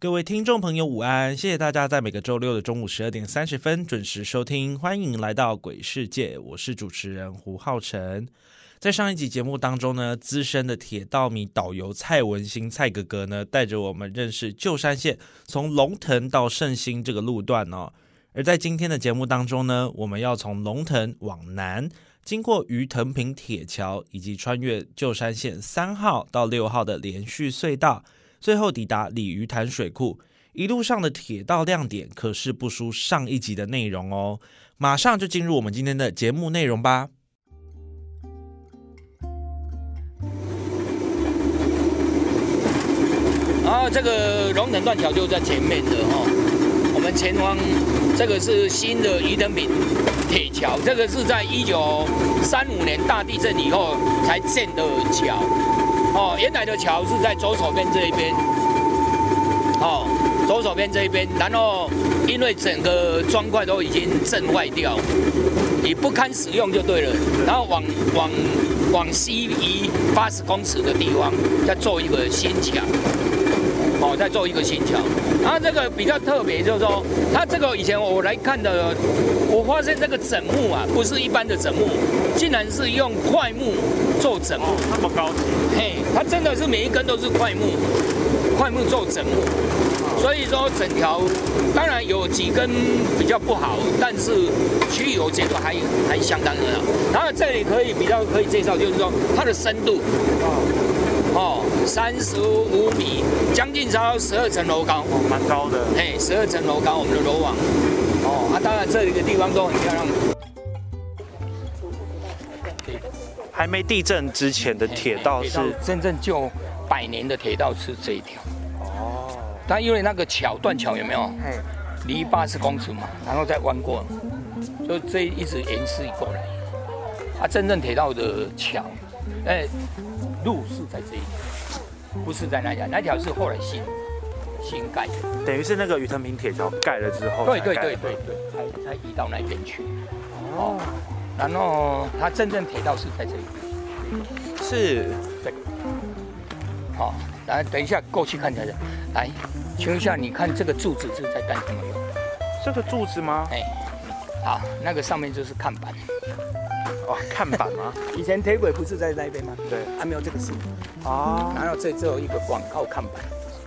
各位听众朋友，午安！谢谢大家在每个周六的中午十二点三十分准时收听，欢迎来到鬼世界，我是主持人胡浩辰。在上一集节目当中呢，资深的铁道迷导游蔡文兴蔡哥哥呢，带着我们认识旧山线从龙腾到圣心这个路段哦。而在今天的节目当中呢，我们要从龙腾往南，经过鱼藤坪铁桥，以及穿越旧山线三号到六号的连续隧道，最后抵达鲤鱼潭水库。一路上的铁道亮点可是不输上一集的内容哦。马上就进入我们今天的节目内容吧。然后这个龙腾断桥就在前面的哦，我们前方这个是新的宜登坪铁桥，这个是在一九三五年大地震以后才建的桥，哦，原来的桥是在左手边这一边，哦，左手边这一边，然后因为整个砖块都已经震坏掉，你不堪使用就对了，然后往往往西移八十公尺的地方再做一个新墙。哦，再做一个新桥，它这个比较特别，就是说，它这个以前我来看的，我发现这个枕木啊，不是一般的枕木，竟然是用块木做枕木，那么高级，嘿，它真的是每一根都是块木，块木做枕木，所以说整条当然有几根比较不好，但是其余我觉得还还相当的好。然后这里可以比较可以介绍，就是说它的深度。哦，三十五米，将近超十二层楼高，蛮高的。嘿，十二层楼高，我们的楼网。哦，啊，当然这里的地方都很漂亮。还没地震之前的铁道是真正就百年的铁道是这一条。哦。但因为那个桥断桥有没有？离八十公尺嘛，然后再弯过，就这一直延续过来。啊，真正铁道的桥，哎。路是在这一条，不是在那条，那条是后来新新盖的，等于是那个鱼藤坪铁桥盖了之后，对对对对对，才才移到那边去。哦，然后它真正铁道是在这里，是这个。好，来等一下过去看一下。来，请问一下，你看这个柱子是在干什么用？这个柱子吗？哎，好，那个上面就是看板。哦，看板吗？以前铁轨不是在那边吗？对，还没有这个树。哦。然后这只有一个广告看板，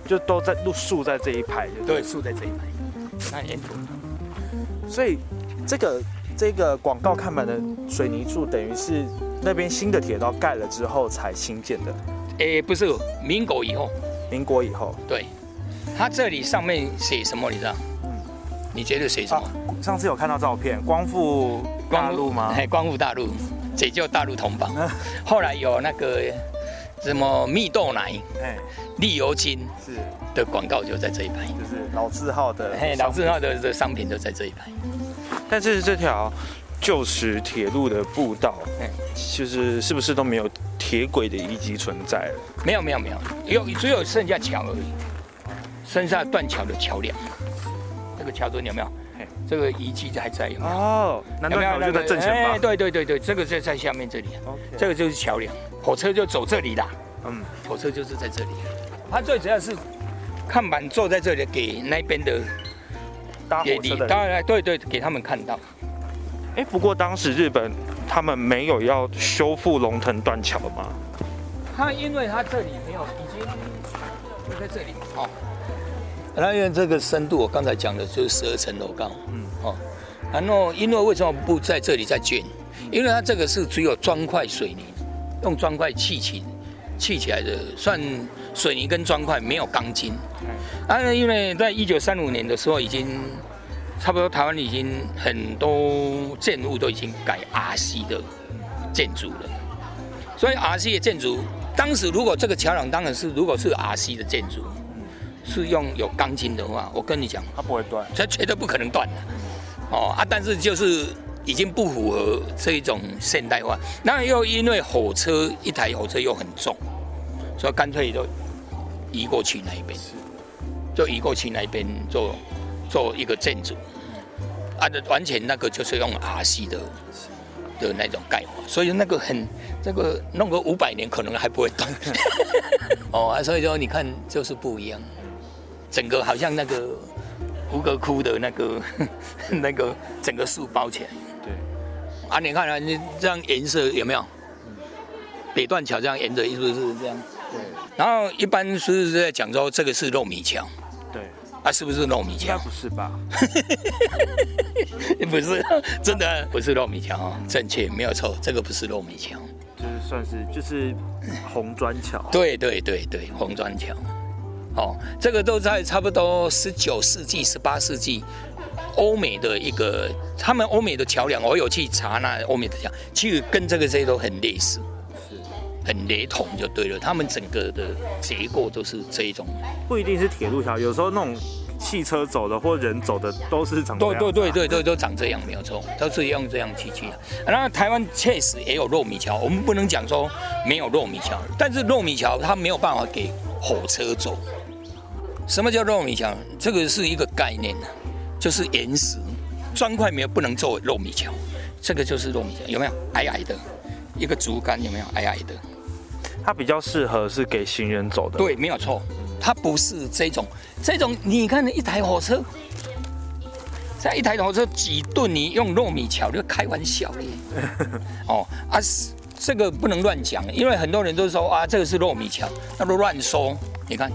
就都在路树在这一排。对，树在这一排。那沿途。所以这个这个广告看板的水泥柱，等于是那边新的铁道盖了之后才新建的。诶，不是，民国以后。民国以后。对。它这里上面写什么？你知道？嗯。你觉得写什么？上次有看到照片，光复。大陆吗？哎光复大陆，解救大陆同胞。后来有那个什么蜜豆奶、哎，利油精是的广告就在这一排，就是老字号的，老字号的的商品就在这一排。但是这条旧时铁路的步道，哎，就是是不是都没有铁轨的遗迹存在了？没有，没有，没有，有只有剩下桥而已，剩下断桥的桥梁。这个桥墩有没有？这个遗迹还在有没有？哦，有没有就在正前方？对对对对，这个就在下面这里。这个就是桥梁，火车就走这里啦。嗯，火车就是在这里。它最主要是看板坐在这里，给那边的搭火车的。当然，对对，给他们看到。哎，不过当时日本他们没有要修复龙腾断桥吗？它因为它这里没有，已经就在这里。哦。那因为这个深度，我刚才讲的就是十二层楼高，嗯，哦，然后因为为什么不在这里再建？因为它这个是只有砖块水泥，用砖块砌起，砌起来的，算水泥跟砖块，没有钢筋。啊，因为在一九三五年的时候，已经差不多台湾已经很多建物都已经改 RC 的建筑了，所以 RC 的建筑，当时如果这个桥梁当然是如果是 RC 的建筑。是用有钢筋的话，我跟你讲，它不会断，它绝对不可能断的。哦啊，但是就是已经不符合这一种现代化。那又因为火车一台火车又很重，所以干脆就移过去那一边，就移过去那一边做做一个建筑。啊，的完全那个就是用 R C 的的那种盖法，所以那个很这个弄个五百年可能还不会断。哦啊，所以说你看就是不一样，整个好像那个胡格窟的那个 那个整个树包起来。对。啊，你看啊，你这样颜色有没有？嗯北段桥这样沿着是不是这样？对。然后一般是在讲说这个是糯米桥。对。啊，是不是糯米桥？应该不是吧？不是，真的不是糯米桥哦，正确，没有错，这个不是糯米桥，就是算是就是红砖桥。对对对对，红砖桥。哦，这个都在差不多十九世纪、十八世纪，欧美的一个，他们欧美的桥梁，我有去查那欧美的桥，其实跟这个这些都很类似。很雷同就对了，他们整个的结构都是这一种，不一定是铁路桥，有时候那种汽车走的或人走的都是长。对对对对对，都长这样没有错，都是用这样去去的。那台湾确实也有糯米桥，我们不能讲说没有糯米桥，但是糯米桥它没有办法给火车走。什么叫糯米桥？这个是一个概念就是岩石砖块没有不能做糯米桥，这个就是糯米桥，有没有矮矮的一个竹竿，有没有矮矮的？它比较适合是给行人走的，对，没有错。它不是这种，这种你看一台火车，在一台火车几吨，你用糯米桥就开玩笑嘞。哦啊，这个不能乱讲，因为很多人都说啊，这个是糯米桥，那都乱说。你看，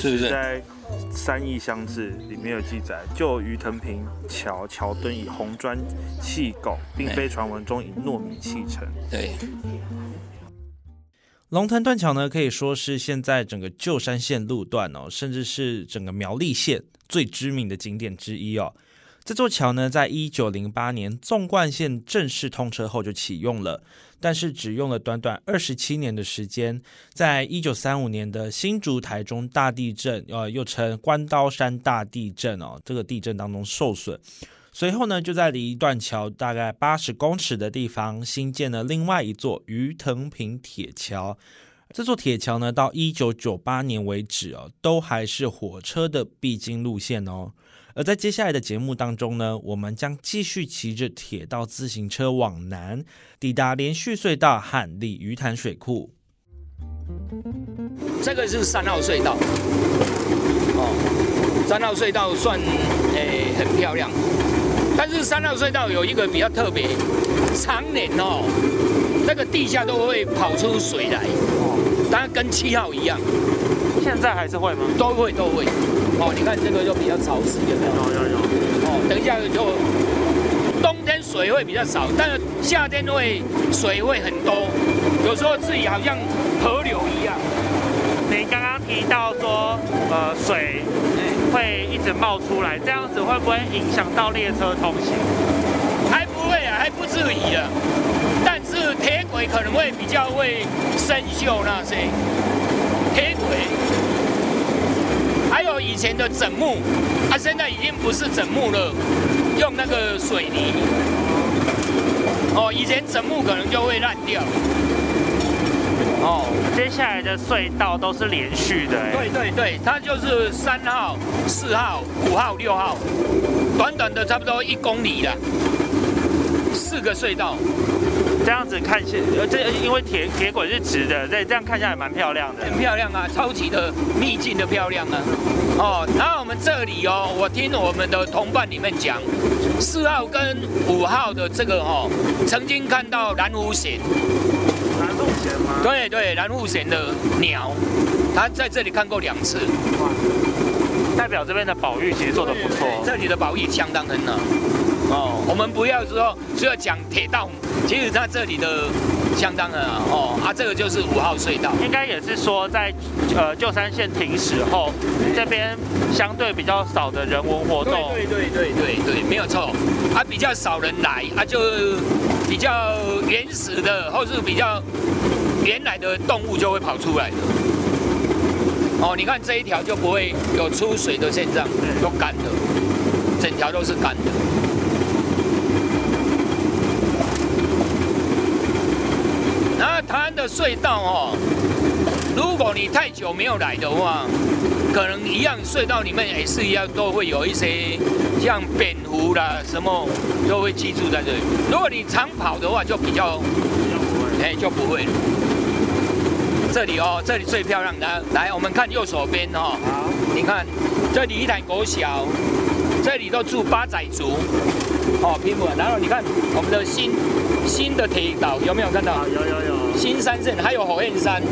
确实在《三义乡志》里面有记载，就于藤平桥桥墩以红砖砌构，并非传闻中以糯米砌成。对。龙腾断桥呢，可以说是现在整个旧山线路段哦，甚至是整个苗栗县最知名的景点之一哦。这座桥呢，在一九零八年纵贯线正式通车后就启用了，但是只用了短短二十七年的时间，在一九三五年的新竹台中大地震，呃，又称关刀山大地震哦，这个地震当中受损。随后呢，就在离断桥大概八十公尺的地方新建了另外一座鱼藤坪铁桥。这座铁桥呢，到一九九八年为止哦，都还是火车的必经路线哦。而在接下来的节目当中呢，我们将继续骑着铁道自行车往南，抵达连续隧道和鲤鱼潭水库。这个是三号隧道，哦，三号隧道算诶很漂亮。但是三号隧道有一个比较特别，常年哦，这个地下都会跑出水来，哦当然跟七号一样。现在还是会吗？都会都会。哦，你看这个就比较潮湿，有没有？有有有。哦，等一下就冬天水会比较少，但是夏天会水会很多，有时候自己好像河流一样。你刚刚提到说，呃，水。会一直冒出来，这样子会不会影响到列车通行？还不会啊，还不至于啊。但是铁轨可能会比较会生锈那些铁轨，还有以前的枕木，它现在已经不是枕木了，用那个水泥。哦，以前枕木可能就会烂掉。哦，接下来的隧道都是连续的，对对对，它就是三号、四号、五号、六号，短短的差不多一公里了，四个隧道，这样子看起，呃，这因为铁铁轨是直的，对，这样看下来蛮漂亮的，很漂亮啊，超级的秘境的漂亮啊，哦，然后我们这里哦，我听我们的同伴里面讲，四号跟五号的这个哦，曾经看到蓝湖险。对对，蓝雾贤的鸟，他在这里看过两次，代表这边的保育其实做的不错，这里的保育相当很好。哦，我们不要说只要讲铁道，其实它这里的相当的哦。啊，这个就是五号隧道，应该也是说在呃旧山线停驶后，这边相对比较少的人文活动。对对对对对对，没有错，啊比较少人来，啊就比较原始的或是比较。原来的动物就会跑出来的。哦，你看这一条就不会有出水的现象，都干的，整条都是干的。的隧道哦，如果你太久没有来的话，可能一样隧道里面也是一样，都会有一些像蝙蝠啦什么都会居住在这里。如果你常跑的话，就比较，哎，就不会。这里哦，这里最漂亮的，来，我们看右手边哦。好，你看，这里一潭国小，这里都住八仔族，哦，平埔。然后你看我们的新新的铁道有没有看到？有有有。新山镇还有火焰山。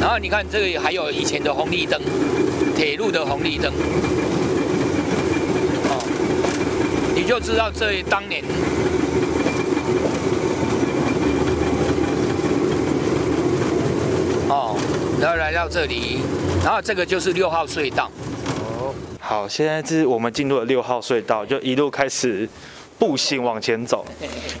然后你看这里还有以前的红绿灯，铁路的红绿灯，哦，你就知道这当年，哦，然后来到这里，然后这个就是六号隧道。哦，好，现在是我们进入了六号隧道，就一路开始。步行往前走，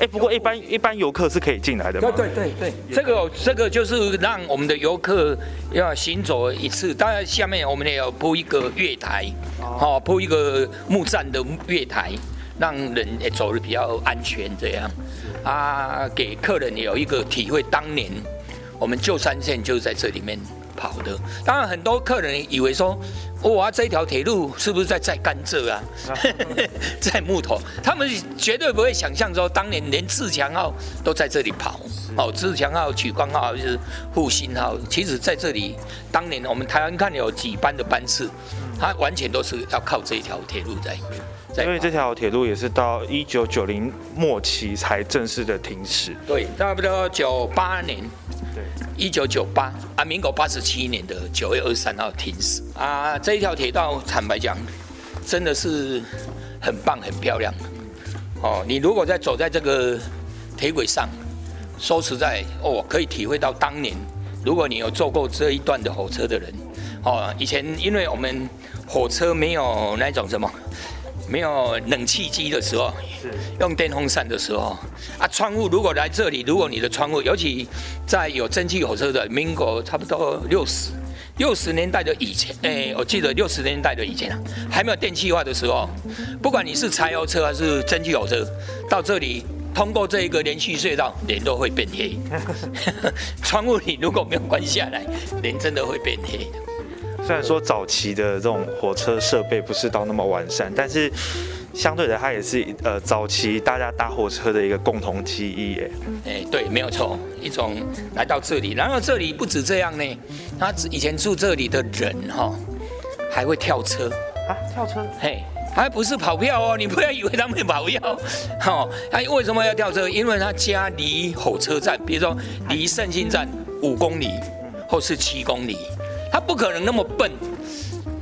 哎，不过一般一般游客是可以进来的吗？对对对对，这个这个就是让我们的游客要行走一次，当然下面我们也要铺一个月台，好铺一个木栈的月台，让人也走的比较安全，这样啊，给客人有一个体会，当年我们旧山线就是在这里面。跑的，当然很多客人以为说，哇，这条铁路是不是在在甘蔗啊，在木头？他们绝对不会想象说，当年连自强号都在这里跑，哦，自强号、取光号就是复兴号，其实在这里，当年我们台湾看有几班的班次，它完全都是要靠这一条铁路在。因为这条铁路也是到一九九零末期才正式的停驶。对，差不多九八年。对，一九九八啊，民国八十七年的九月二十三号停驶啊。这一条铁道，坦白讲，真的是很棒、很漂亮。哦，你如果在走在这个铁轨上，说实在，哦，可以体会到当年，如果你有坐过这一段的火车的人，哦，以前因为我们火车没有那种什么。没有冷气机的时候，用电风扇的时候，啊，窗户如果来这里，如果你的窗户，尤其在有蒸汽火车的民国差不多六十六十年代的以前，哎，我记得六十年代的以前啊，还没有电气化的时候，不管你是柴油车还是蒸汽火车，到这里通过这一个连续隧道，脸都会变黑。窗户你如果没有关下来，脸真的会变黑的。虽然说早期的这种火车设备不是到那么完善，但是相对的，它也是呃早期大家搭火车的一个共同记忆。哎，哎，对，没有错，一种来到这里，然后这里不止这样呢，他以前住这里的人哈，还会跳车啊，跳车，嘿，还不是跑票哦，你不要以为他们跑票，哈，他为什么要跳车？因为他家离火车站，比如说离圣心站五公里，或是七公里。他不可能那么笨，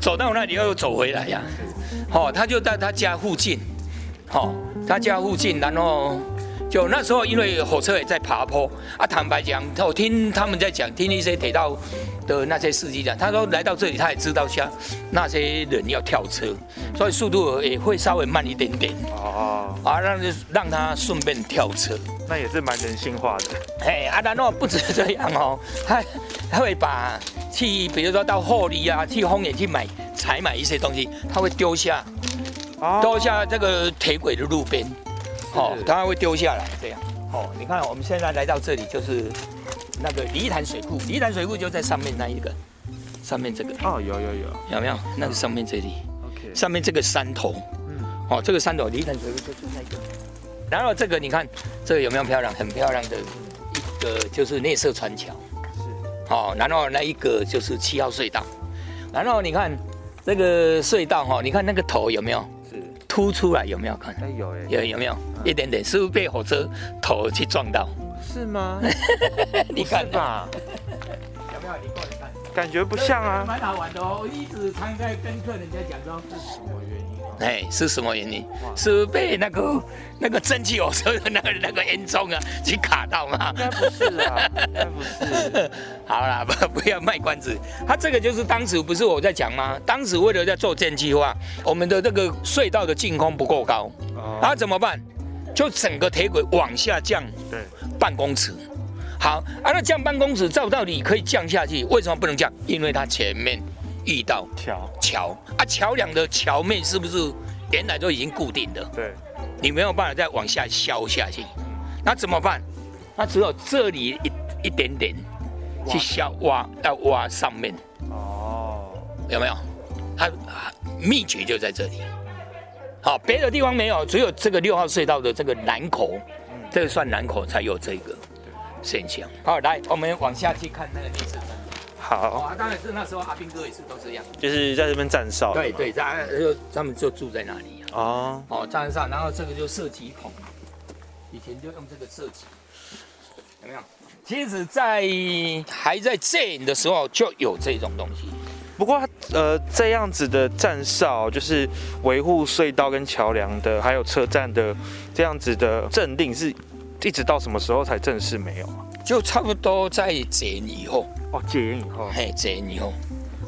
走到那里又走回来呀，哦，他就在他家附近，哦，他家附近，然后就那时候因为火车也在爬坡啊，坦白讲，我听他们在讲，听一些铁道的那些司机讲，他说来到这里他也知道像那些人要跳车，所以速度也会稍微慢一点点，哦，啊，让让他顺便跳车，那也是蛮人性化的，嘿，啊，然后不止这样哦，他他会把。去，比如说到后里啊，去荒野去买采买一些东西，他会丢下，丢下这个铁轨的路边，哦，他会丢下来这样。哦，你看我们现在来到这里就是那个梨潭水库，梨潭水库就在上面那一个，上面这个。哦，有有有，有没有？那个上面这里，OK，上面这个山头，嗯，哦，这个山头梨潭水库就是那个。然后这个你看，这个有没有漂亮？很漂亮的一个就是内设船桥。是。哦，然后那一个就是七号隧道，然后你看这个隧道哈，你看那个头有没有？是凸出来有没有看？有有有没有一点点？是不是被火车头去撞到？是吗？你看吧，有没有？你过来看，感觉不像啊。蛮好玩的哦，我一直常在跟客人家讲说是什么原因。哎，是什么原因？是被那个那个蒸汽火车的那个那个烟囱啊，去卡到吗？应该不是啊，应该不是。好啦，不 不要卖关子。他这个就是当时不是我在讲吗？当时为了在做建计划，我们的那个隧道的净空不够高，啊怎么办？就整个铁轨往下降，对，半公尺。好，啊那降半公尺，照道理可以降下去，为什么不能降？因为它前面。遇到桥桥啊，桥梁的桥面是不是原来都已经固定的？对，你没有办法再往下削下去，那怎么办？那只有这里一一点点去削挖，要挖上面，哦，有没有？它啊秘诀就在这里。好，别的地方没有，只有这个六号隧道的这个南口，这个算南口才有这个现象。好，来，我们往下去看那个历史。好，啊，当然是那时候阿兵哥也是都这样。就是在这边站哨。对对，他就他们就住在那里啊。哦，哦，站哨，然后这个就射击孔，以前就用这个射击，有没有？其实，在还在建的时候就有这种东西。不过呃，这样子的站哨就是维护隧道跟桥梁的，还有车站的这样子的镇定，是一直到什么时候才正式没有啊？就差不多在解以后，哦，解严以后，嘿，解以后，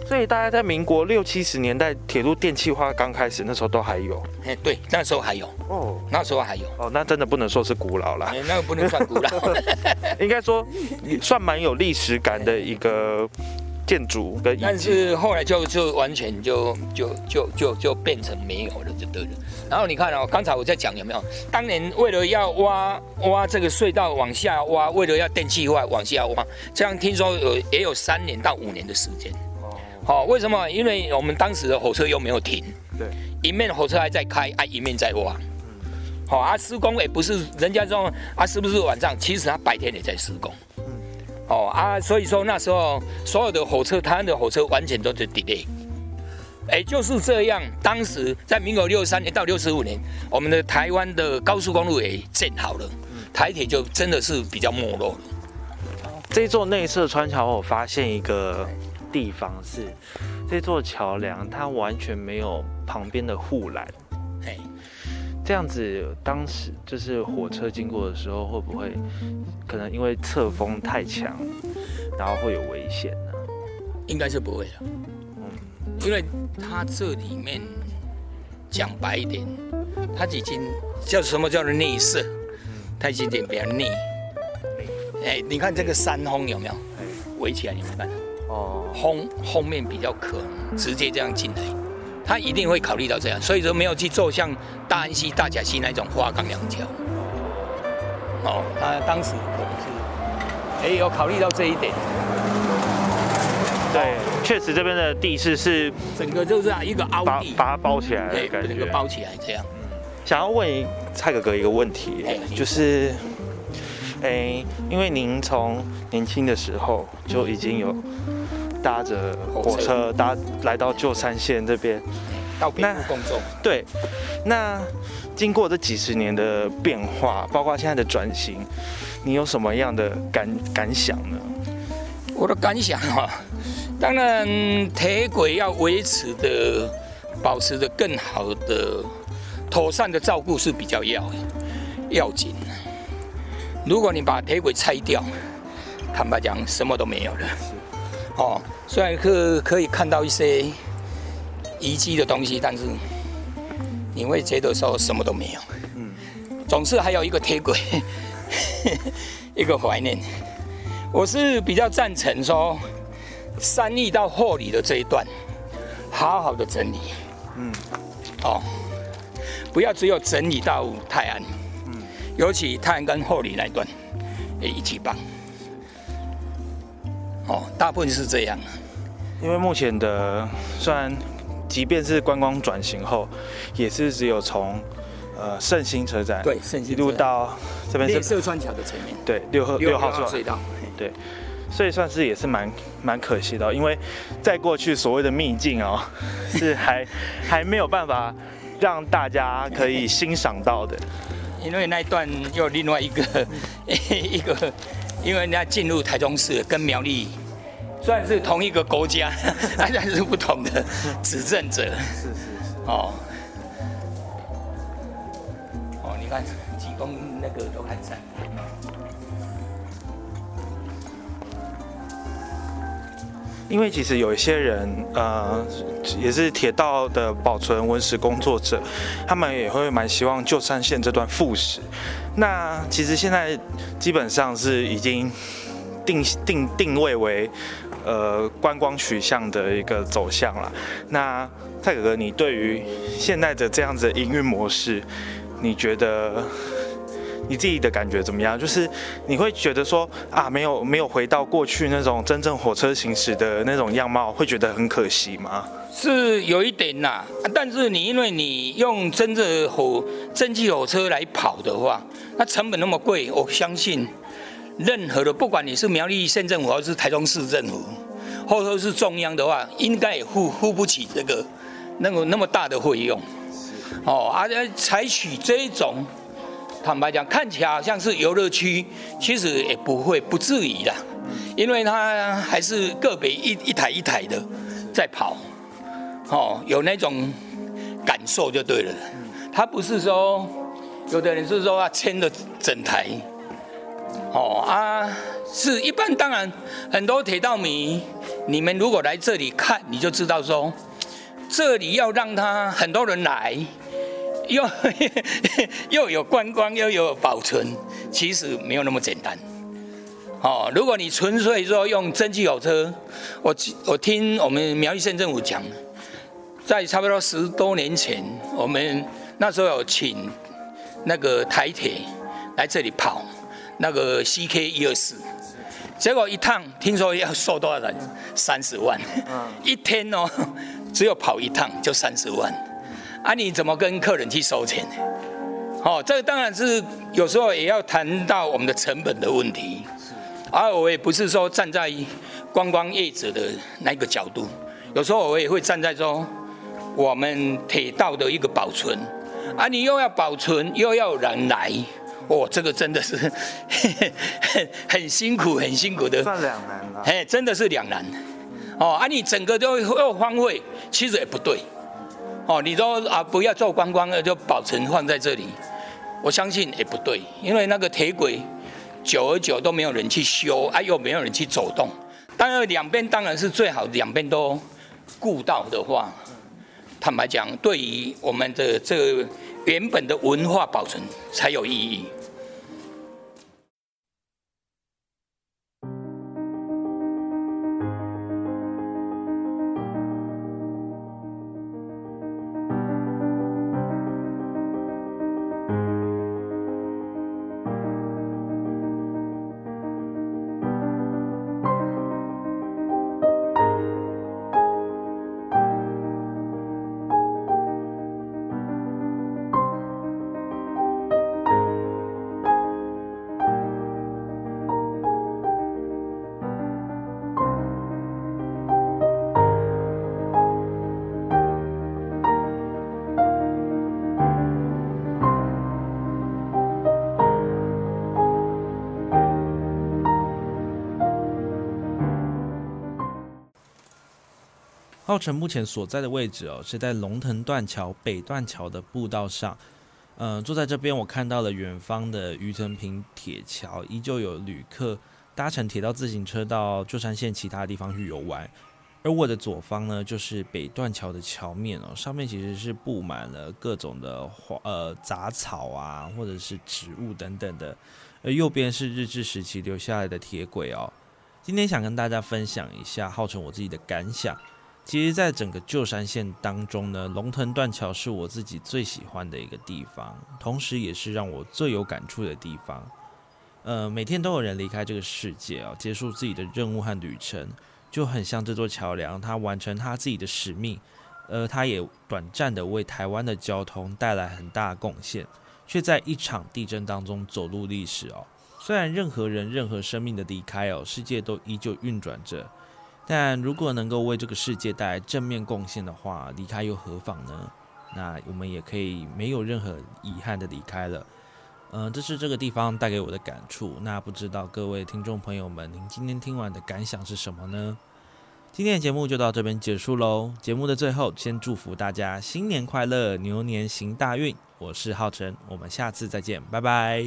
所以大概在民国六七十年代，铁路电气化刚开始，那时候都还有。嘿，对，那时候还有，哦。那时候还有，哦，那真的不能说是古老啦，哎，那个不能算古老。应该说算蛮有历史感的一个建筑但。是后来就就完全就就就就就变成没有了，就对了。然后你看哦，刚才我在讲有没有？当年为了要挖挖这个隧道往下挖，为了要电气化往下挖，这样听说有也有三年到五年的时间。好、为什么？因为我们当时的火车又没有停，对，一面火车还在开，啊，一面在挖。好、啊，施工也不是人家说啊，是不是晚上？其实他白天也在施工。哦啊，所以说那时候所有的火车，台湾的火车完全都是 delay。哎，就是这样。当时在民国六十三年到六十五年，我们的台湾的高速公路也建好了，台铁就真的是比较没落了。这座内侧穿桥，我发现一个地方是，这座桥梁它完全没有旁边的护栏。哎，这样子，当时就是火车经过的时候，会不会可能因为侧风太强，然后会有危险呢？应该是不会的，因为它这里面讲白一点，它已经叫什么叫做内射，它已经点比较内。哎，你看这个山峰有没有？围起来？你们看，哦，风后面比较可能直接这样进来，他一定会考虑到这样，所以说没有去做像大安溪、大甲溪那种花岗梁桥。哦，他当时可能是，哎，有考虑到这一点，对，确实这边的地势是整个就是啊一个凹地，把把它包起来哎的，感觉。整个包起来这样。想要问蔡哥哥一个问题哎，就是，哎，因为您从年轻的时候就已经有搭着火车搭来到旧山县这边，到北部工作，对，那经过这几十年的变化，包括现在的转型，你有什么样的感感想呢？我的感想啊、当然铁轨要维持的、保持的更好的、妥善的照顾是比较要要紧的。如果你把铁轨拆掉，坦白讲什么都没有了。哦，虽然可可以看到一些遗迹的东西，但是你会觉得说什么都没有。嗯，总是还有一个铁轨，一个怀念。我是比较赞成说，三义到后里的这一段，好好的整理。嗯，哦，不要只有整理到泰安。嗯，尤其泰安跟后里那一段，也一起棒。哦，大部分是这样。因为目前的虽然即便是观光转型后，也是只有从呃圣心车站对，圣一路到这边是列色川桥的前面，对六号六号隧隧道。对，所以算是也是蛮蛮可惜的哦、因为在过去所谓的秘境哦，是还 还没有办法让大家可以欣赏到的。因为那一段又有另外一个 一个，因为人家进入台中市跟苗栗虽然是同一个国家，但是不同的执政者。是是是。哦，哦，你看济公那个都还在。因为其实有一些人，呃，也是铁道的保存文史工作者，他们也会蛮希望旧山线这段复始。那其实现在基本上是已经定定定位为呃观光取向的一个走向了。那蔡哥哥，你对于现在的这样子的营运模式，你觉得你自己的感觉怎么样？就是你会觉得说啊，没有没有回到过去那种真正火车行驶的那种样貌，会觉得很可惜吗？是有一点呐，但是你因为你用真正火蒸汽火车来跑的话，那成本那么贵，我相信任何的不管你是苗栗县政府还是台中市政府，或者是中央的话，应该也付付不起这个那个那么大的费用。哦，而且采取这种，坦白讲，看起来好像是游乐区，其实也不会不至于的，因为它还是个别一一台一台的在跑。哦，有那种感受就对了。他不是说，有的人是说要牵着整台。哦啊，是一般当然很多铁道迷，你们如果来这里看，你就知道说，这里要让他很多人来，又 又有观光又有保存，其实没有那么简单。哦，如果你纯粹说用蒸汽火车，我我听我们苗栗县政府讲。在差不多十多年前，我们那时候有请那个台铁来这里跑那个 CK 一二四，结果一趟听说要收多少人？三十万，一天哦，只有跑一趟就三十万，啊，你怎么跟客人去收钱？哦，这个当然是有时候也要谈到我们的成本的问题，而我也不是说站在观光业者的那个角度，有时候我也会站在说。我们铁道的一个保存啊，你又要保存，又要人来，哦，这个真的是很 很辛苦，很辛苦的，算两难了。哎，真的是两难。哦，啊，你整个都要荒废，其实也不对。哦，你都啊，不要做观光，就保存放在这里，我相信也不对，因为那个铁轨久而久都没有人去修，啊，又没有人去走动。当然，两边当然是最好，两边都顾到的话。坦白讲，对于我们的这原本的文化保存才有意义。浩辰目前所在的位置哦，是在龙腾断桥北断桥的步道上。嗯，坐在这边，我看到了远方的余承平铁桥，依旧有旅客搭乘铁道自行车到旧山县其他地方去游玩。而我的左方呢，就是北断桥的桥面哦，上面其实是布满了各种的花呃杂草啊，或者是植物等等的。而右边是日治时期留下来的铁轨哦。今天想跟大家分享一下浩辰我自己的感想。其实，在整个旧山线当中呢，龙腾断桥是我自己最喜欢的一个地方，同时也是让我最有感触的地方。呃，每天都有人离开这个世界啊，结束自己的任务和旅程，就很像这座桥梁，它完成它自己的使命，呃，它也短暂的为台湾的交通带来很大贡献，却在一场地震当中走入历史哦。虽然任何人、任何生命的离开哦，世界都依旧运转着。但如果能够为这个世界带来正面贡献的话，离开又何妨呢？那我们也可以没有任何遗憾的离开了。嗯，这是这个地方带给我的感触。那不知道各位听众朋友们，您今天听完的感想是什么呢？今天的节目就到这边结束喽。节目的最后，先祝福大家新年快乐，牛年行大运。我是浩辰，我们下次再见，拜拜。